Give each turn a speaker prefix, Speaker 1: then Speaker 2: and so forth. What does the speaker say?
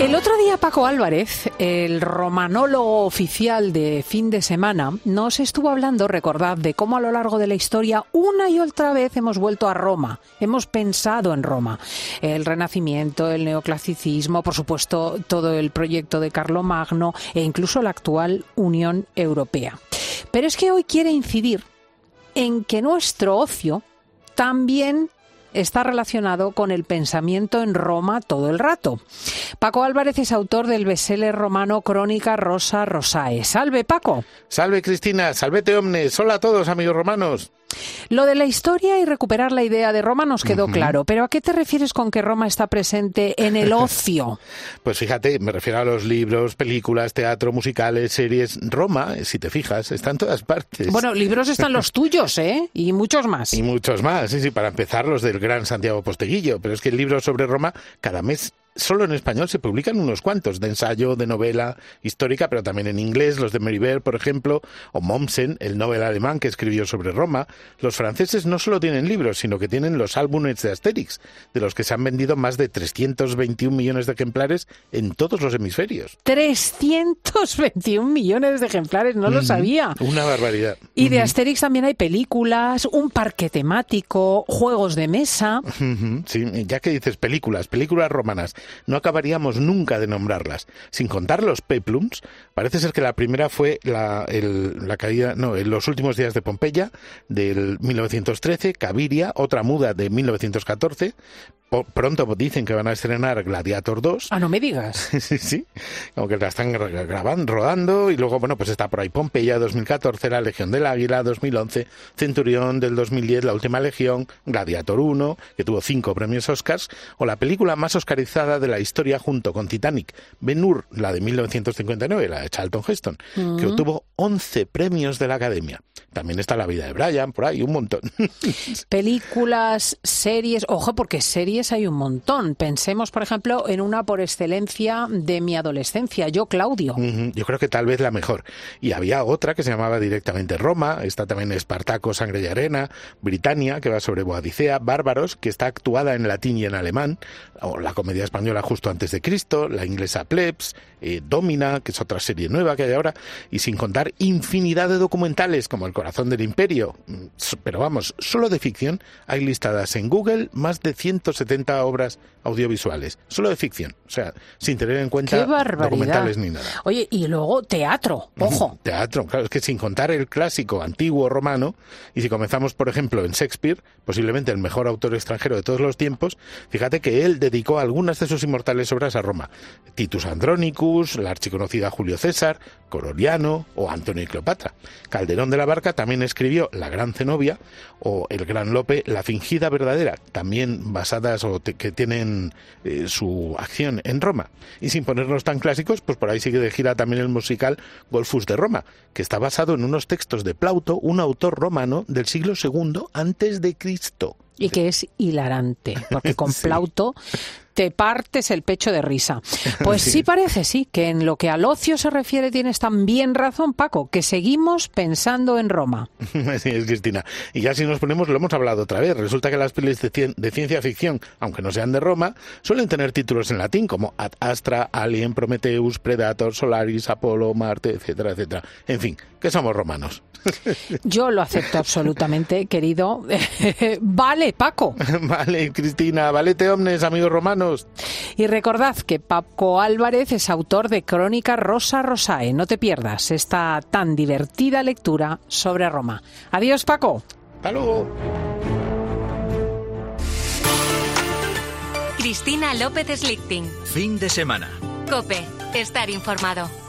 Speaker 1: El otro día Paco Álvarez, el romanólogo oficial de fin de semana, nos estuvo hablando, recordad, de cómo a lo largo de la historia una y otra vez hemos vuelto a Roma, hemos pensado en Roma. El Renacimiento, el neoclasicismo, por supuesto, todo el proyecto de Carlomagno e incluso la actual Unión Europea. Pero es que hoy quiere incidir en que nuestro ocio también está relacionado con el pensamiento en Roma todo el rato. Paco Álvarez es autor del bestseller romano Crónica Rosa Rosae. Salve, Paco.
Speaker 2: Salve, Cristina. Salvete, omnes. Hola a todos, amigos romanos.
Speaker 1: Lo de la historia y recuperar la idea de Roma nos quedó claro, pero ¿a qué te refieres con que Roma está presente en el ocio?
Speaker 2: pues fíjate, me refiero a los libros, películas, teatro, musicales, series. Roma, si te fijas, está en todas partes.
Speaker 1: Bueno, libros están los tuyos, ¿eh? Y muchos más.
Speaker 2: Y muchos más, sí, sí, para empezar los del gran Santiago Posteguillo, pero es que el libro sobre Roma cada mes solo en español se publican unos cuantos, de ensayo, de novela histórica, pero también en inglés, los de Meribert, por ejemplo, o Mommsen, el novel alemán que escribió sobre Roma. Los franceses no solo tienen libros, sino que tienen los álbumes de Asterix, de los que se han vendido más de 321 millones de ejemplares en todos los hemisferios.
Speaker 1: 321 millones de ejemplares, no lo sabía.
Speaker 2: Una barbaridad.
Speaker 1: Y de Asterix también hay películas, un parque temático, juegos de mesa.
Speaker 2: Sí, ya que dices películas, películas romanas no acabaríamos nunca de nombrarlas. Sin contar los peplums, parece ser que la primera fue la, la caída, no, en los últimos días de Pompeya, del 1913, Caviria, otra muda de 1914, pronto dicen que van a estrenar Gladiator 2.
Speaker 1: Ah, no me digas.
Speaker 2: sí, sí. Como que la están grabando, rodando y luego, bueno, pues está por ahí Pompeya 2014, La Legión del Águila 2011, Centurión del 2010, La Última Legión, Gladiator 1, que tuvo cinco premios Oscars, o la película más oscarizada de la historia junto con Titanic, Ben Hur, la de 1959, la de Charlton Heston, que mm. obtuvo 11 premios de la Academia. También está La vida de Brian, por ahí, un montón.
Speaker 1: Películas, series, ojo, porque series hay un montón. Pensemos, por ejemplo, en una por excelencia de mi adolescencia, yo Claudio.
Speaker 2: Yo creo que tal vez la mejor. Y había otra que se llamaba directamente Roma, está también Espartaco, Sangre y Arena, Britannia, que va sobre Boadicea, Bárbaros, que está actuada en latín y en alemán, o la comedia española justo antes de Cristo, la inglesa Plebs, eh, Domina, que es otra serie nueva que hay ahora, y sin contar infinidad de documentales como El corazón del imperio. Mm, pero vamos, solo de ficción hay listadas en Google más de 170 obras audiovisuales, solo de ficción, o sea, sin tener en cuenta documentales ni nada.
Speaker 1: Oye, y luego teatro, ojo.
Speaker 2: teatro, claro, es que sin contar el clásico antiguo romano, y si comenzamos, por ejemplo, en Shakespeare, posiblemente el mejor autor extranjero de todos los tiempos, fíjate que él dedicó algunas de sus inmortales obras a Roma. Titus La archiconocida Julio César, Cororiano o Antonio y Cleopatra. Calderón de la Barca también escribió La Gran Zenobia o El Gran Lope, La Fingida Verdadera, también basadas o que tienen eh, su acción en Roma. Y sin ponernos tan clásicos, pues por ahí sigue de gira también el musical Golfus de Roma, que está basado en unos textos de Plauto, un autor romano del siglo II antes de Cristo.
Speaker 1: Y que es hilarante, porque con Plauto te partes el pecho de risa. Pues sí. parece, sí, que en lo que al ocio se refiere tienes también razón, Paco, que seguimos pensando en Roma.
Speaker 2: Sí, es Cristina. Y ya si nos ponemos, lo hemos hablado otra vez, resulta que las pelis de, ciencia ficción, aunque no sean de Roma, suelen tener títulos en latín como Ad Astra, Alien, Prometheus, Predator, Solaris, Apolo, Marte, etcétera, etcétera. En fin, que somos romanos.
Speaker 1: Yo lo acepto absolutamente, querido. Vale, Paco.
Speaker 2: vale, Cristina, valete omnes, amigos romanos.
Speaker 1: Y recordad que Paco Álvarez es autor de Crónica Rosa Rosae. No te pierdas esta tan divertida lectura sobre Roma. Adiós, Paco.
Speaker 2: Hasta luego.
Speaker 3: Cristina López Slichting.
Speaker 4: Fin de semana.
Speaker 3: Cope, estar informado.